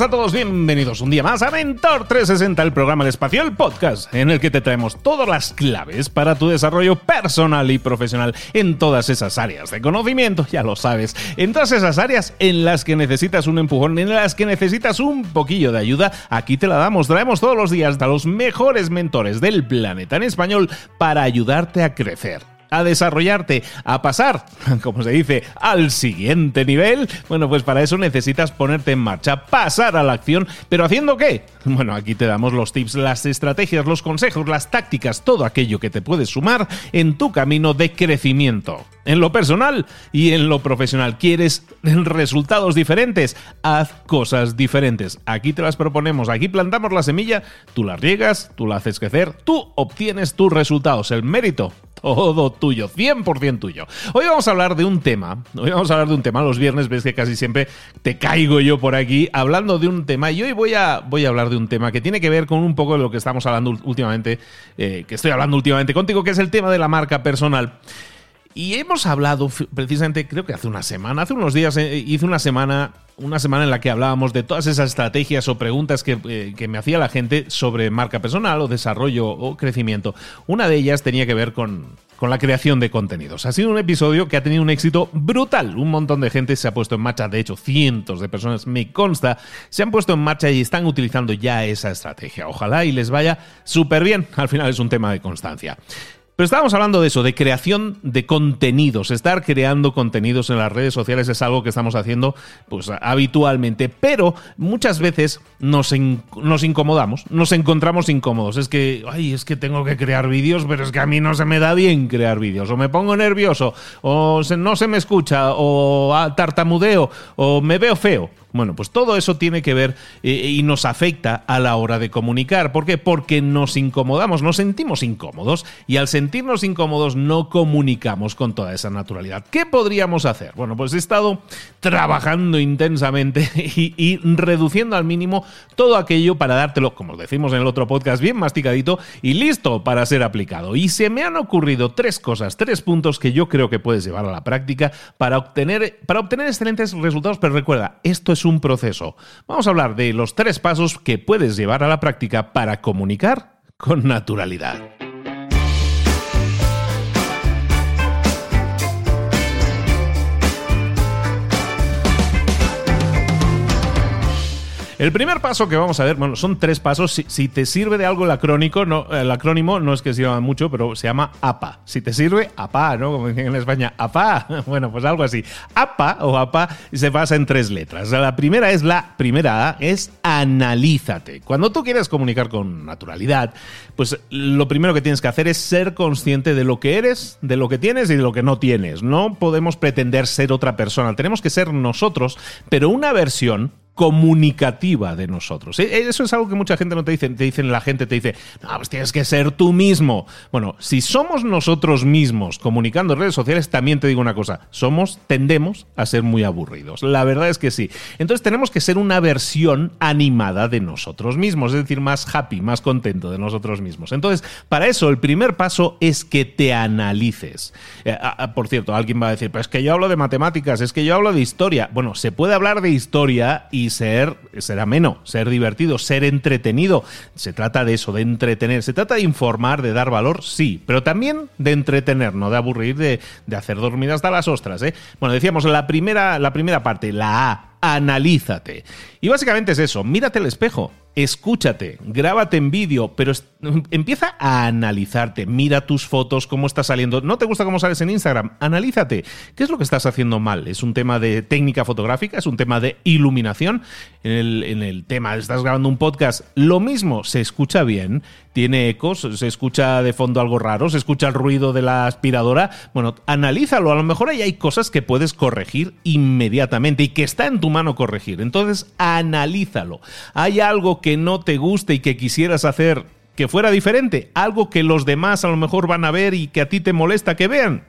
A todos, bienvenidos un día más a Mentor 360, el programa de espacio, podcast en el que te traemos todas las claves para tu desarrollo personal y profesional en todas esas áreas de conocimiento, ya lo sabes, en todas esas áreas en las que necesitas un empujón, en las que necesitas un poquillo de ayuda, aquí te la damos, traemos todos los días a los mejores mentores del planeta en español para ayudarte a crecer a desarrollarte, a pasar, como se dice, al siguiente nivel, bueno, pues para eso necesitas ponerte en marcha, pasar a la acción, pero ¿haciendo qué? Bueno, aquí te damos los tips, las estrategias, los consejos, las tácticas, todo aquello que te puede sumar en tu camino de crecimiento. En lo personal y en lo profesional. ¿Quieres resultados diferentes? Haz cosas diferentes. Aquí te las proponemos, aquí plantamos la semilla, tú la riegas, tú la haces crecer, tú obtienes tus resultados. El mérito todo tuyo, 100% tuyo. Hoy vamos a hablar de un tema, hoy vamos a hablar de un tema, los viernes ves que casi siempre te caigo yo por aquí hablando de un tema y hoy voy a, voy a hablar de un tema que tiene que ver con un poco de lo que estamos hablando últimamente, eh, que estoy hablando últimamente contigo, que es el tema de la marca personal. Y hemos hablado precisamente, creo que hace una semana, hace unos días eh, hice una semana, una semana en la que hablábamos de todas esas estrategias o preguntas que, eh, que, me hacía la gente sobre marca personal o desarrollo o crecimiento. Una de ellas tenía que ver con, con la creación de contenidos. Ha sido un episodio que ha tenido un éxito brutal. Un montón de gente se ha puesto en marcha, de hecho cientos de personas, me consta, se han puesto en marcha y están utilizando ya esa estrategia. Ojalá y les vaya súper bien. Al final es un tema de constancia. Pero estábamos hablando de eso, de creación de contenidos. Estar creando contenidos en las redes sociales es algo que estamos haciendo pues, habitualmente, pero muchas veces nos, nos incomodamos, nos encontramos incómodos. Es que, ay, es que tengo que crear vídeos, pero es que a mí no se me da bien crear vídeos. O me pongo nervioso, o no se me escucha, o tartamudeo, o me veo feo. Bueno, pues todo eso tiene que ver eh, y nos afecta a la hora de comunicar. ¿Por qué? Porque nos incomodamos, nos sentimos incómodos y al sentirnos incómodos no comunicamos con toda esa naturalidad. ¿Qué podríamos hacer? Bueno, pues he estado trabajando intensamente y, reduciendo al mínimo todo aquello para dártelo, como decimos en el otro podcast, bien masticadito y listo para ser aplicado. Y se me han ocurrido tres cosas, tres puntos que yo creo que puedes llevar a la práctica para obtener, para obtener excelentes resultados. Pero recuerda, esto es un proceso. Vamos a hablar de los tres pasos que puedes llevar a la práctica para comunicar con naturalidad. El primer paso que vamos a ver, bueno, son tres pasos. Si, te sirve de algo el acrónico, no, el acrónimo no es que sirva mucho, pero se llama APA. Si te sirve, APA, ¿no? Como dicen en España, APA. Bueno, pues algo así. APA o APA se basa en tres letras. La primera es la primera A, es analízate. Cuando tú quieres comunicar con naturalidad, pues lo primero que tienes que hacer es ser consciente de lo que eres, de lo que tienes y de lo que no tienes. No podemos pretender ser otra persona. Tenemos que ser nosotros, pero una versión comunicativa de nosotros. E, eso es algo que mucha gente no te dice. Te dicen, la gente te dice, no, pues tienes que ser tú mismo. Bueno, si somos nosotros mismos comunicando en redes sociales, también te digo una cosa, somos, tendemos a ser muy aburridos. La verdad es que sí. Entonces tenemos que ser una versión animada de nosotros mismos, es decir, más happy, más contento de nosotros mismos. Entonces, para eso, el primer paso es que te analices. Eh, por cierto, alguien va a decir, pero es que yo hablo de matemáticas, es que yo hablo de historia. Bueno, se puede hablar de historia y ser, ser ameno, ser divertido, ser entretenido. Se trata de eso, de entretener. Se trata de informar, de dar valor, sí, pero también de entretener, no de aburrir, de, de hacer dormir hasta las ostras. ¿eh? Bueno, decíamos la primera, la primera parte, la A, analízate. Y básicamente es eso, mírate al espejo escúchate, grábate en vídeo, pero empieza a analizarte, mira tus fotos, cómo estás saliendo. ¿No te gusta cómo sales en Instagram? Analízate. ¿Qué es lo que estás haciendo mal? ¿Es un tema de técnica fotográfica? ¿Es un tema de iluminación? En el, en el tema, estás grabando un podcast, lo mismo, se escucha bien, tiene ecos, se escucha de fondo algo raro, se escucha el ruido de la aspiradora. Bueno, analízalo, a lo mejor ahí hay cosas que puedes corregir inmediatamente y que está en tu mano corregir. Entonces, analízalo. Hay algo que no te guste y que quisieras hacer que fuera diferente, algo que los demás a lo mejor van a ver y que a ti te molesta que vean.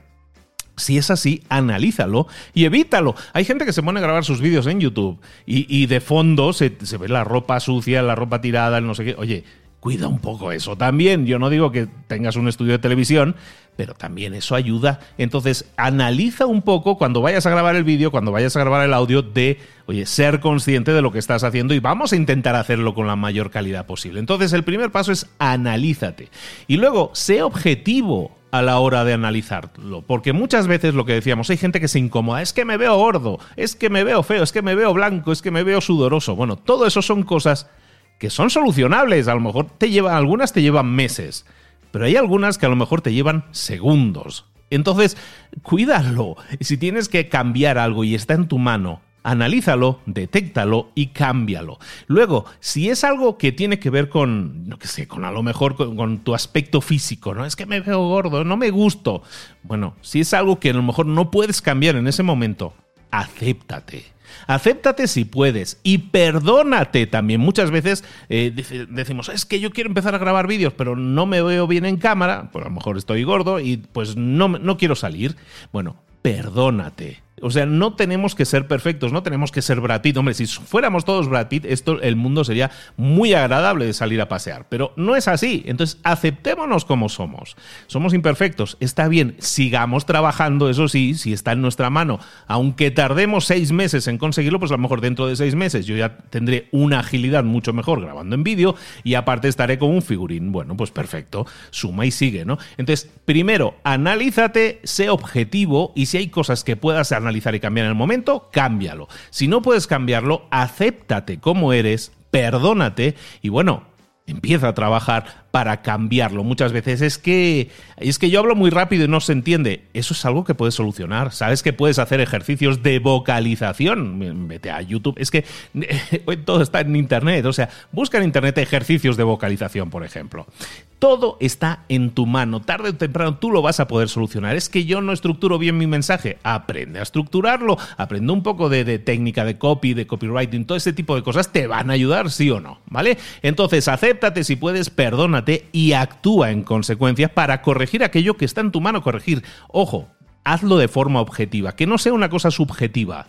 Si es así, analízalo y evítalo. Hay gente que se pone a grabar sus vídeos en YouTube y, de fondo se, se, ve la ropa sucia, la ropa tirada, el no sé qué. Oye, cuida un poco eso también. Yo no digo que tengas un estudio de televisión, pero también eso ayuda. Entonces, analiza un poco cuando vayas a grabar el vídeo, cuando vayas a grabar el audio, de, oye, ser consciente de lo que estás haciendo y vamos a intentar hacerlo con la mayor calidad posible. Entonces, el primer paso es analízate. Y luego, sé objetivo a la hora de analizarlo. Porque muchas veces lo que decíamos, hay gente que se incomoda, es que me veo gordo, es que me veo feo, es que me veo blanco, es que me veo sudoroso. Bueno, todo eso son cosas que son solucionables. A lo mejor te llevan, algunas te llevan meses, pero hay algunas que a lo mejor te llevan segundos. Entonces, cuídalo. Si tienes que cambiar algo y está en tu mano, analízalo, detéctalo y cámbialo. Luego, si es algo que tiene que ver con, no que sé, con a lo mejor con, con, tu aspecto físico, ¿no? Es que me veo gordo, no me gusto. Bueno, si es algo que a lo mejor no puedes cambiar en ese momento, acéptate. Acéptate si puedes y perdónate también. Muchas veces eh, decimos, es que yo quiero empezar a grabar vídeos, pero no me veo bien en cámara, pues a lo mejor estoy gordo y pues no, no quiero salir. Bueno, perdónate. O sea, no tenemos que ser perfectos, no tenemos que ser Brad Pitt. Hombre, si fuéramos todos Brad Pitt, esto, el mundo sería muy agradable de salir a pasear. Pero no es así. Entonces, aceptémonos como somos. Somos imperfectos. Está bien, sigamos trabajando, eso sí, si está en nuestra mano. Aunque tardemos seis meses en conseguirlo, pues a lo mejor dentro de seis meses yo ya tendré una agilidad mucho mejor grabando en vídeo y aparte estaré con un figurín. Bueno, pues perfecto. Suma y sigue, ¿no? Entonces, primero, analízate, sé objetivo y si hay cosas que puedas hacer analizar y cambiar en el momento, cámbialo. Si no puedes cambiarlo, acéptate como eres, perdónate y bueno, empieza a trabajar para cambiarlo. Muchas veces es que es que yo hablo muy rápido y no se entiende. Eso es algo que puedes solucionar. Sabes que puedes hacer ejercicios de vocalización. Vete a YouTube. Es que todo está en internet. O sea, busca en internet ejercicios de vocalización, por ejemplo. Todo está en tu mano. Tarde o temprano tú lo vas a poder solucionar. Es que yo no estructuro bien mi mensaje. Aprende a estructurarlo. Aprende un poco de, técnica de copy, de copywriting. Todo ese tipo de cosas te van a ayudar, sí o no. ¿Vale? Entonces, acéptate si puedes, perdónate y actúa en consecuencia para corregir aquello que está en tu mano corregir. Ojo, hazlo de forma objetiva, que no sea una cosa subjetiva.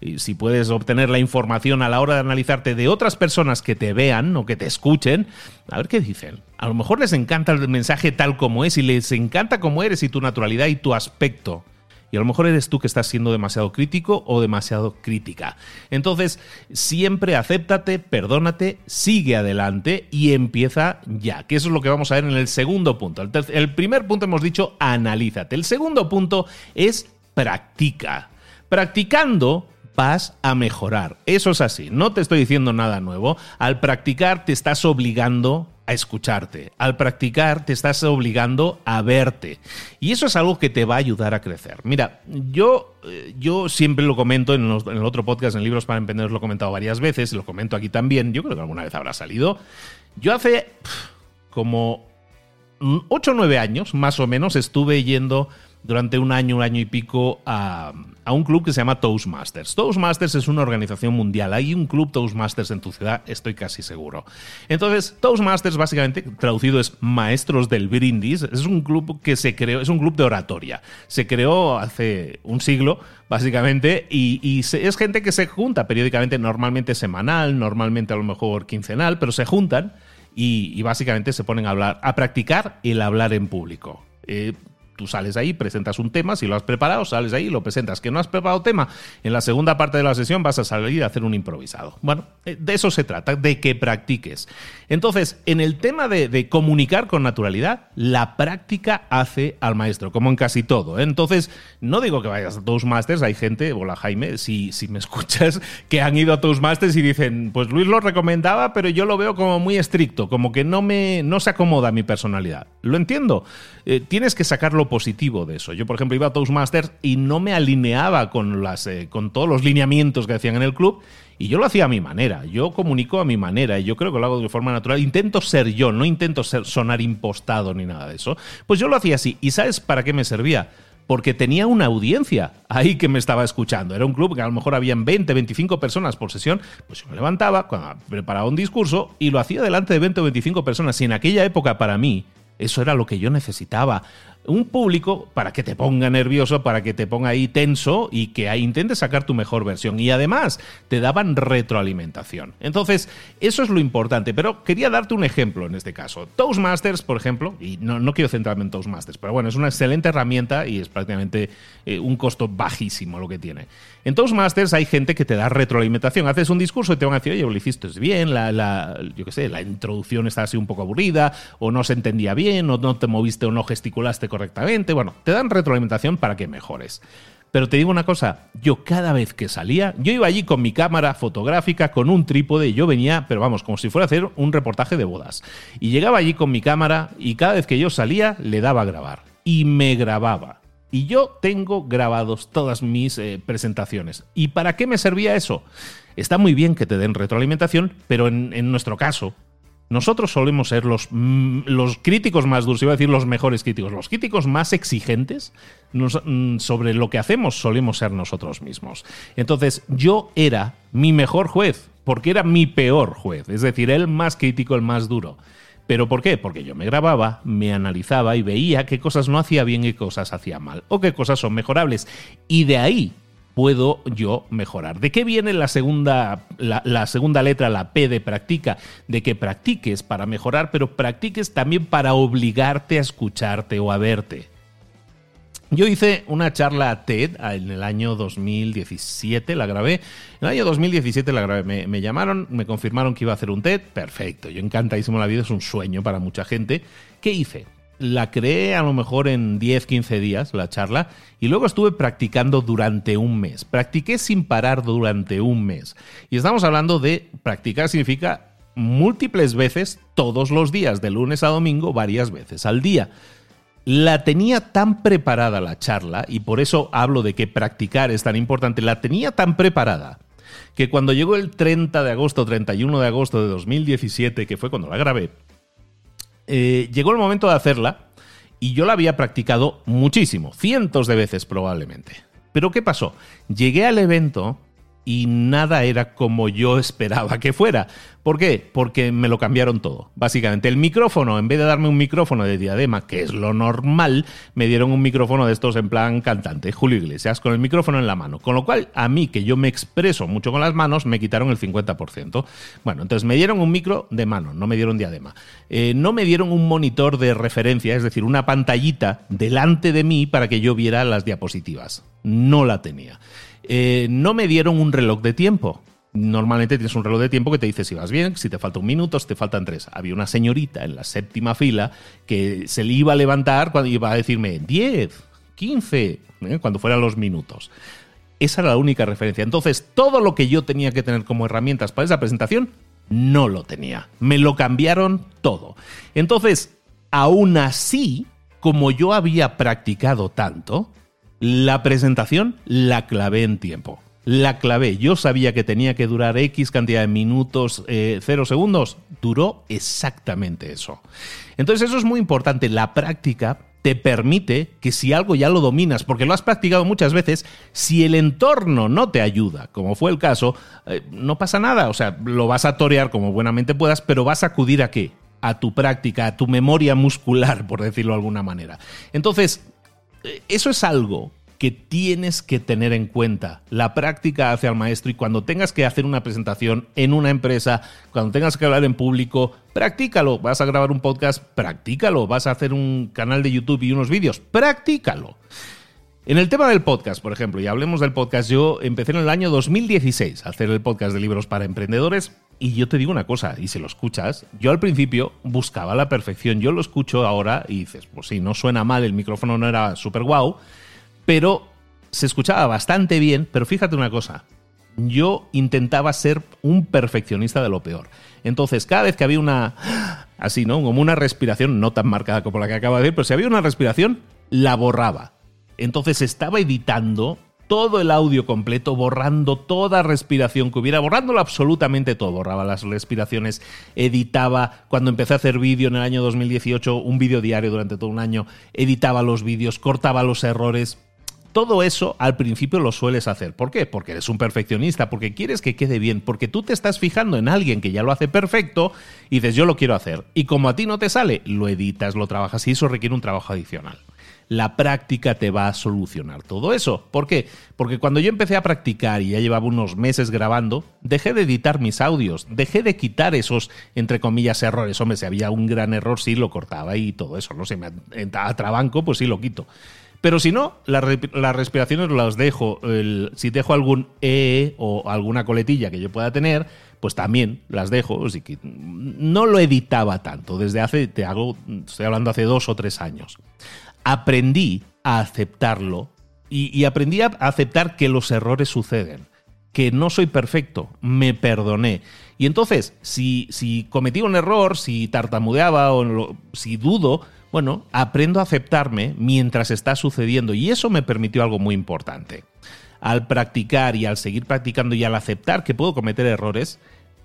Y si puedes obtener la información a la hora de analizarte de otras personas que te vean o que te escuchen, a ver qué dicen. A lo mejor les encanta el mensaje tal como es y les encanta como eres y tu naturalidad y tu aspecto. Y a lo mejor eres tú que estás siendo demasiado crítico o demasiado crítica. Entonces, siempre acéptate, perdónate, sigue adelante y empieza ya. Que eso es lo que vamos a ver en el segundo punto. El, el primer punto hemos dicho, analízate. El segundo punto es practica. Practicando vas a mejorar. Eso es así, no te estoy diciendo nada nuevo. Al practicar te estás obligando a escucharte. Al practicar te estás obligando a verte. Y eso es algo que te va a ayudar a crecer. Mira, yo, eh, yo siempre lo comento en, el otro podcast, en Libros para Emprendedores, lo he comentado varias veces, lo comento aquí también, yo creo que alguna vez habrá salido. Yo hace como 8 o 9 años, más o menos, estuve yendo durante un año, un año y pico a, un club que se llama Toastmasters. Toastmasters es una organización mundial. Hay un club Toastmasters en tu ciudad, estoy casi seguro. Entonces, Toastmasters básicamente traducido es Maestros del Brindis. Es un club que se creó, es un club de oratoria. Se creó hace un siglo, básicamente, y, es gente que se junta periódicamente, normalmente semanal, normalmente a lo mejor quincenal, pero se juntan. Y, básicamente se ponen a hablar, a practicar el hablar en público. Eh, Tú sales ahí, presentas un tema, si lo has preparado, sales ahí, lo presentas. Que no has preparado tema, en la segunda parte de la sesión vas a salir a hacer un improvisado. Bueno, eh, de eso se trata, de que practiques. Entonces, en el tema de, comunicar con naturalidad, la práctica hace al maestro, como en casi todo. ¿eh? Entonces, no digo que vayas a Toastmasters, hay gente, hola Jaime, si, si me escuchas, que han ido a Toastmasters y dicen, pues Luis lo recomendaba, pero yo lo veo como muy estricto, como que no, me, no se acomoda a mi personalidad. Lo entiendo, eh, tienes que sacarlo positivo de eso. Yo, por ejemplo, iba a Toastmasters y no me alineaba con, las, eh, con todos los lineamientos que hacían en el club y yo lo hacía a mi manera. Yo comunico a mi manera y yo creo que lo hago de forma natural. Intento ser yo, no intento ser, sonar impostado ni nada de eso. Pues yo lo hacía así. ¿Y sabes para qué me servía? porque tenía una audiencia ahí que me estaba escuchando. Era un club que a lo mejor habían 20, 25 personas por sesión. Pues yo me levantaba, preparaba un discurso y lo hacía delante de 20 o 25 personas. Y en aquella época para mí eso era lo que yo necesitaba un público para que te ponga nervioso, para que te ponga ahí tenso y que ahí intentes sacar tu mejor versión. Y además te daban retroalimentación. Entonces, eso es lo importante. Pero quería darte un ejemplo en este caso. Toastmasters, por ejemplo, y no, quiero centrarme en Toastmasters, pero bueno, es una excelente herramienta y es prácticamente eh, un costo bajísimo lo que tiene. En Toastmasters hay gente que te da retroalimentación. Haces un discurso y te van a decir, oye, lo hiciste bien, la, yo qué sé, la introducción está así un poco aburrida, o no se entendía bien, o no te moviste o no gesticulaste correctamente. Bueno, te dan retroalimentación para que mejores. Pero te digo una cosa, yo cada vez que salía, yo iba allí con mi cámara fotográfica, con un trípode, yo venía, pero vamos, como si fuera a hacer un reportaje de bodas. Y llegaba allí con mi cámara y cada vez que yo salía le daba a grabar. Y me grababa. Y yo tengo grabados todas mis eh, presentaciones. ¿Y para qué me servía eso? Está muy bien que te den retroalimentación, pero en nuestro caso, nosotros solemos ser los, mm, los críticos más duros, iba a decir los mejores críticos, los críticos más exigentes mm, sobre lo que hacemos solemos ser nosotros mismos. Entonces yo era mi mejor juez, porque era mi peor juez, es decir, el más crítico, el más duro. ¿Pero por qué? Porque yo me grababa, me analizaba y veía qué cosas no hacía bien y qué cosas hacía mal, o qué cosas son mejorables. Y de ahí puedo yo mejorar? ¿De qué viene la segunda, la, segunda letra, la P de practica? De que practiques para mejorar, pero practiques también para obligarte a escucharte o a verte. Yo hice una charla TED en el año 2017, la grabé. En el año 2017 la grabé. Me, me, llamaron, me confirmaron que iba a hacer un TED. Perfecto, yo encantadísimo la vida, es un sueño para mucha gente. ¿Qué hice? La creé a lo mejor en 10, 15 días, la charla, y luego estuve practicando durante un mes. Practiqué sin parar durante un mes. Y estamos hablando de practicar significa múltiples veces todos los días, de lunes a domingo, varias veces al día. La tenía tan preparada la charla, y por eso hablo de que practicar es tan importante, la tenía tan preparada que cuando llegó el 30 de agosto, 31 de agosto de 2017, que fue cuando la grabé, eh, llegó el momento de hacerla y yo la había practicado muchísimo, cientos de veces probablemente. Pero ¿qué pasó? Llegué al evento y nada era como yo esperaba que fuera. ¿Por qué? Porque me lo cambiaron todo. Básicamente, el micrófono, en vez de darme un micrófono de diadema, que es lo normal, me dieron un micrófono de estos en plan cantante, Julio Iglesias, con el micrófono en la mano. Con lo cual, a mí, que yo me expreso mucho con las manos, me quitaron el 50%. Bueno, entonces me dieron un micro de mano, no me dieron diadema. Eh, no me dieron un monitor de referencia, es decir, una pantallita delante de mí para que yo viera las diapositivas. No la tenía. Eh, no me dieron un reloj de tiempo. Normalmente tienes un reloj de tiempo que te dice si vas bien, si te falta un minuto, si te faltan tres. Había una señorita en la séptima fila que se le iba a levantar cuando iba a decirme 10, 15, ¿eh? cuando fueran los minutos. Esa era la única referencia. Entonces, todo lo que yo tenía que tener como herramientas para esa presentación, no lo tenía. Me lo cambiaron todo. Entonces, aún así, como yo había practicado tanto, la presentación la clavé en tiempo. La clavé. Yo sabía que tenía que durar X cantidad de minutos, eh, cero segundos. Duró exactamente eso. Entonces eso es muy importante. La práctica te permite que si algo ya lo dominas, porque lo has practicado muchas veces, si el entorno no te ayuda, como fue el caso, eh, no pasa nada. O sea, lo vas a torear como buenamente puedas, pero vas a acudir a qué? A tu práctica, a tu memoria muscular, por decirlo de alguna manera. Entonces, eso es algo que tienes que tener en cuenta. La práctica hace al maestro y cuando tengas que hacer una presentación en una empresa, cuando tengas que hablar en público, practícalo. Vas a grabar un podcast, practícalo. Vas a hacer un canal de YouTube y unos vídeos, practícalo. En el tema del podcast, por ejemplo, y hablemos del podcast, yo empecé en el año 2016 a hacer el podcast de libros para emprendedores y yo te digo una cosa, y si lo escuchas, yo al principio buscaba la perfección, yo lo escucho ahora y dices, pues sí, no suena mal, el micrófono no era súper guau, pero se escuchaba bastante bien, pero fíjate una cosa, yo intentaba ser un perfeccionista de lo peor. Entonces, cada vez que había una, así, ¿no? Como una respiración, no tan marcada como la que acabo de decir, pero si había una respiración, la borraba. Entonces estaba editando todo el audio completo, borrando toda respiración que hubiera, borrándolo absolutamente todo. Borraba las respiraciones, editaba, cuando empecé a hacer vídeo en el año 2018, un vídeo diario durante todo un año, editaba los vídeos, cortaba los errores, todo eso al principio lo sueles hacer. ¿Por qué? Porque eres un perfeccionista, porque quieres que quede bien, porque tú te estás fijando en alguien que ya lo hace perfecto y dices, yo lo quiero hacer. Y como a ti no te sale, lo editas, lo trabajas y eso requiere un trabajo adicional. La práctica te va a solucionar todo eso. ¿Por qué? Porque cuando yo empecé a practicar y ya llevaba unos meses grabando, dejé de editar mis audios, dejé de quitar esos, entre comillas, errores. Hombre, si había un gran error, sí lo cortaba y todo eso, ¿no? Si me atrabanco, pues sí lo quito. Pero si no, las, respiraciones las dejo. si dejo algún E o alguna coletilla que yo pueda tener, pues también las dejo. No lo editaba tanto. Desde hace, te hago, estoy hablando hace dos o tres años. Aprendí a aceptarlo y, aprendí a aceptar que los errores suceden que no soy perfecto, me perdoné. Y entonces, si, si cometí un error, si tartamudeaba o si dudo, bueno, aprendo a aceptarme mientras está sucediendo y eso me permitió algo muy importante. Al practicar y al seguir practicando y al aceptar que puedo cometer errores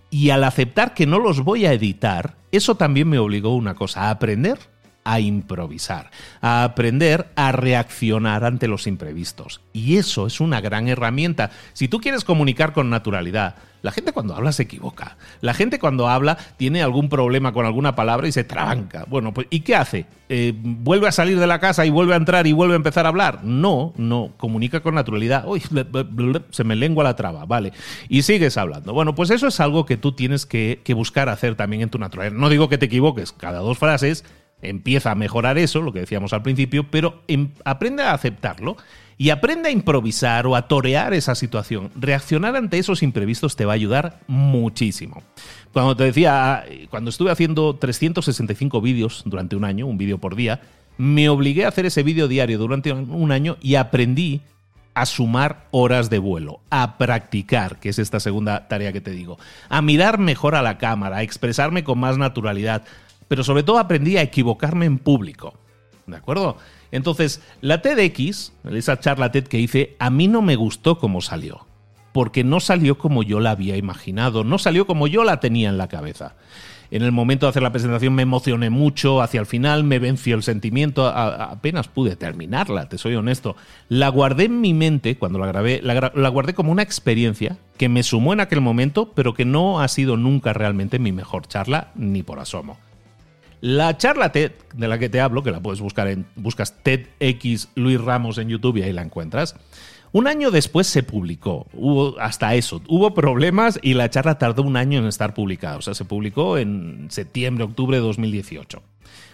y al aceptar que no los voy a editar, eso también me obligó a una cosa, a aprender a improvisar, a aprender a reaccionar ante los imprevistos. Y eso es una gran herramienta. Si tú quieres comunicar con naturalidad, la gente cuando habla se equivoca. La gente cuando habla tiene algún problema con alguna palabra y se tranca. Bueno, pues ¿y qué hace? Eh, ¿Vuelve a salir de la casa y vuelve a entrar y vuelve a empezar a hablar? No, no, comunica con naturalidad. Uy, se me lengua la traba, vale. Y sigues hablando. Bueno, pues eso es algo que tú tienes que, que buscar hacer también en tu naturaleza. No digo que te equivoques cada dos frases, empieza a mejorar eso, lo que decíamos al principio, pero em, aprende a aceptarlo y aprende a improvisar o a torear esa situación. Reaccionar ante esos imprevistos te va a ayudar muchísimo. Cuando te decía, cuando estuve haciendo 365 vídeos durante un año, un vídeo por día, me obligué a hacer ese vídeo diario durante un año y aprendí a sumar horas de vuelo, a practicar, que es esta segunda tarea que te digo, a mirar mejor a la cámara, a expresarme con más naturalidad, pero sobre todo aprendí a equivocarme en público. ¿De acuerdo? Entonces, la TEDx, esa charla TED que hice, a mí no me gustó cómo salió. Porque no salió como yo la había imaginado, no salió como yo la tenía en la cabeza. En el momento de hacer la presentación me emocioné mucho, hacia el final me venció el sentimiento, apenas pude terminarla, te soy honesto. La guardé en mi mente cuando la grabé, la, la, guardé como una experiencia que me sumó en aquel momento, pero que no ha sido nunca realmente mi mejor charla, ni por asomo. La charla TED de la que te hablo, que la puedes buscar en buscas TEDx Luis Ramos en YouTube y ahí la encuentras. Un año después se publicó, hubo hasta eso, hubo problemas y la charla tardó un año en estar publicada, o sea, se publicó en septiembre, octubre de 2018.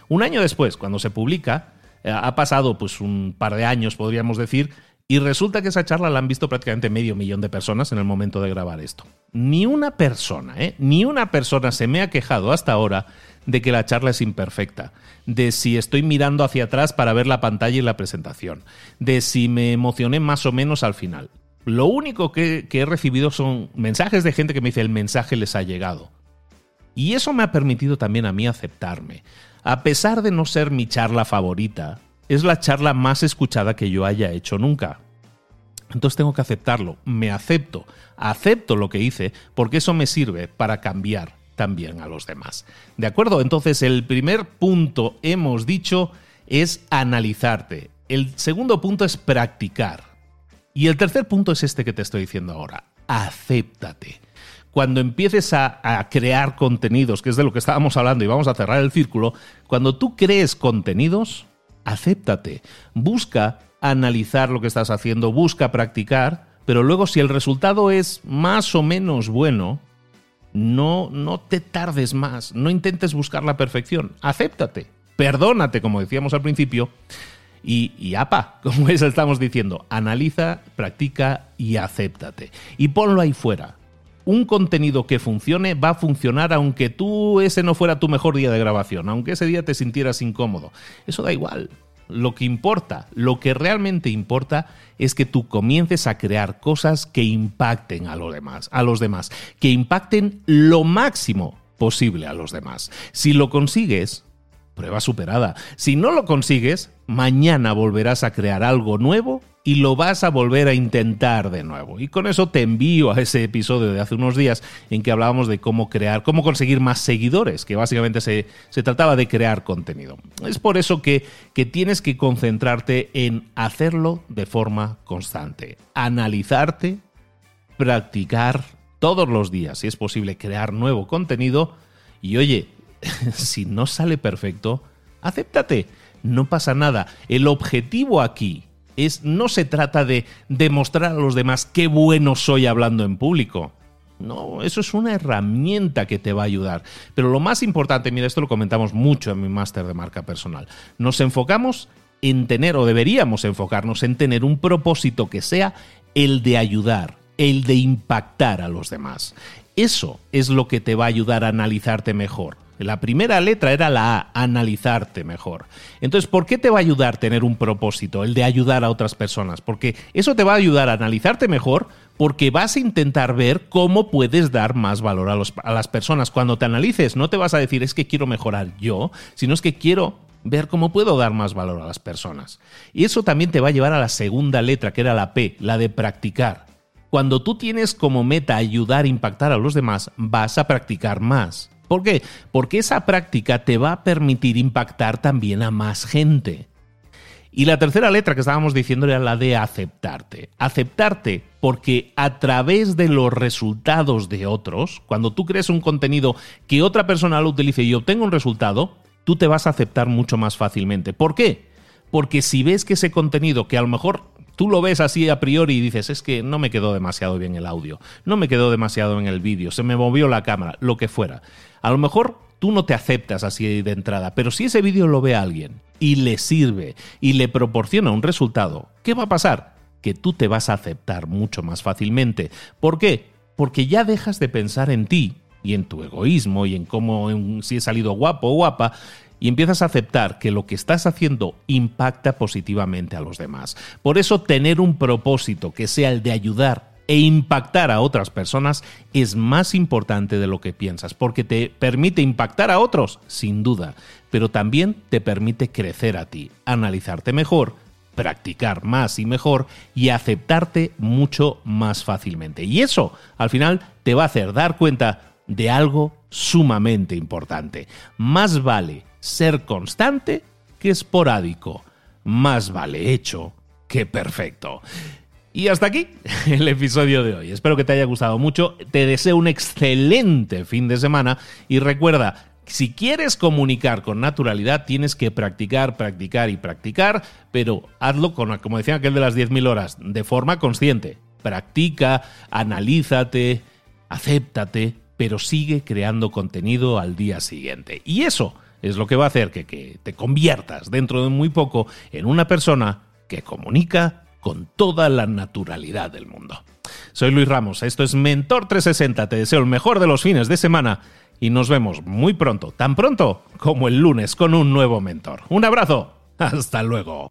Un año después, cuando se publica, eh, ha pasado pues un par de años, podríamos decir, y resulta que esa charla la han visto prácticamente medio millón de personas en el momento de grabar esto. Ni una persona, ¿eh? Ni una persona se me ha quejado hasta ahora de que la charla es imperfecta, de si estoy mirando hacia atrás para ver la pantalla y la presentación, de si me emocioné más o menos al final. Lo único que, que he recibido son mensajes de gente que me dice el mensaje les ha llegado. Y eso me ha permitido también a mí aceptarme. A pesar de no ser mi charla favorita, es la charla más escuchada que yo haya hecho nunca. Entonces tengo que aceptarlo, me acepto, acepto lo que hice, porque eso me sirve para cambiar también a los demás. ¿De acuerdo? Entonces el primer punto, hemos dicho, es analizarte. El segundo punto es practicar. Y el tercer punto es este que te estoy diciendo ahora, acéptate cuando empieces a, crear contenidos, que es de lo que estábamos hablando y vamos a cerrar el círculo, cuando tú crees contenidos, acéptate, busca analizar lo que estás haciendo, busca practicar, pero luego si el resultado es más o menos bueno, no, no te tardes más, no intentes buscar la perfección, acéptate, perdónate, como decíamos al principio, y, y, apa, como es, estamos diciendo, analiza, practica y acéptate. Y ponlo ahí fuera un contenido que funcione va a funcionar aunque tú ese no fuera tu mejor día de grabación, aunque ese día te sintieras incómodo. Eso da igual. Lo que importa, lo que realmente importa es que tú comiences a crear cosas que impacten a los demás, a los demás, que impacten lo máximo posible a los demás. Si lo consigues, prueba superada. Si no lo consigues, mañana volverás a crear algo nuevo y lo vas a volver a intentar de nuevo. Y con eso te envío a ese episodio de hace unos días en que hablábamos de cómo crear, cómo conseguir más seguidores, que básicamente se, trataba de crear contenido. Es por eso que, que tienes que concentrarte en hacerlo de forma constante, analizarte, practicar todos los días, si es posible, crear nuevo contenido y oye, si no sale perfecto, acéptate, no pasa nada. El objetivo aquí es no se trata de demostrar a los demás qué bueno soy hablando en público. No, eso es una herramienta que te va a ayudar. Pero lo más importante, mira, esto lo comentamos mucho en mi máster de marca personal. Nos enfocamos en tener, o deberíamos enfocarnos en tener un propósito que sea el de ayudar, el de impactar a los demás. Eso es lo que te va a ayudar a analizarte mejor. La primera letra era la A, analizarte mejor. Entonces, ¿por qué te va a ayudar tener un propósito, el de ayudar a otras personas? Porque eso te va a ayudar a analizarte mejor porque vas a intentar ver cómo puedes dar más valor a, a las personas. Cuando te analices, no te vas a decir es que quiero mejorar yo, sino es que quiero ver cómo puedo dar más valor a las personas. Y eso también te va a llevar a la segunda letra, que era la P, la de practicar. Cuando tú tienes como meta ayudar a impactar a los demás, vas a practicar más. ¿Por qué? Porque esa práctica te va a permitir impactar también a más gente. Y la tercera letra que estábamos diciendo era la de aceptarte. Aceptarte porque a través de los resultados de otros, cuando tú crees un contenido que otra persona lo utilice y obtenga un resultado, tú te vas a aceptar mucho más fácilmente. ¿Por qué? Porque si ves que ese contenido, que a lo mejor tú lo ves así a priori y dices, es que no me quedó demasiado bien el audio, no me quedó demasiado en el vídeo, se me movió la cámara, lo que fuera. A lo mejor tú no te aceptas así de entrada, pero si ese vídeo lo ve alguien y le sirve y le proporciona un resultado, ¿qué va a pasar? Que tú te vas a aceptar mucho más fácilmente. ¿Por qué? Porque ya dejas de pensar en ti y en tu egoísmo y en cómo si he salido guapo o guapa y empiezas a aceptar que lo que estás haciendo impacta positivamente a los demás. Por eso tener un propósito que sea el de ayudar e impactar a otras personas es más importante de lo que piensas, porque te permite impactar a otros, sin duda, pero también te permite crecer a ti, analizarte mejor, practicar más y mejor y aceptarte mucho más fácilmente. Y eso, al final, te va a hacer dar cuenta de algo sumamente importante. Más vale ser constante que esporádico. Más vale hecho que perfecto. Y hasta aquí el episodio de hoy. Espero que te haya gustado mucho. Te deseo un excelente fin de semana y recuerda, si quieres comunicar con naturalidad, tienes que practicar, practicar y practicar, pero hazlo con, como decía aquel de las 10.000 horas, de forma consciente. Practica, analízate, acéptate, pero sigue creando contenido al día siguiente. Y eso es lo que va a hacer que, que te conviertas dentro de muy poco en una persona que comunica con toda la naturalidad del mundo. Soy Luis Ramos, esto es Mentor 360, te deseo el mejor de los fines de semana y nos vemos muy pronto, tan pronto como el lunes con un nuevo mentor. Un abrazo, hasta luego.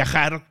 viajar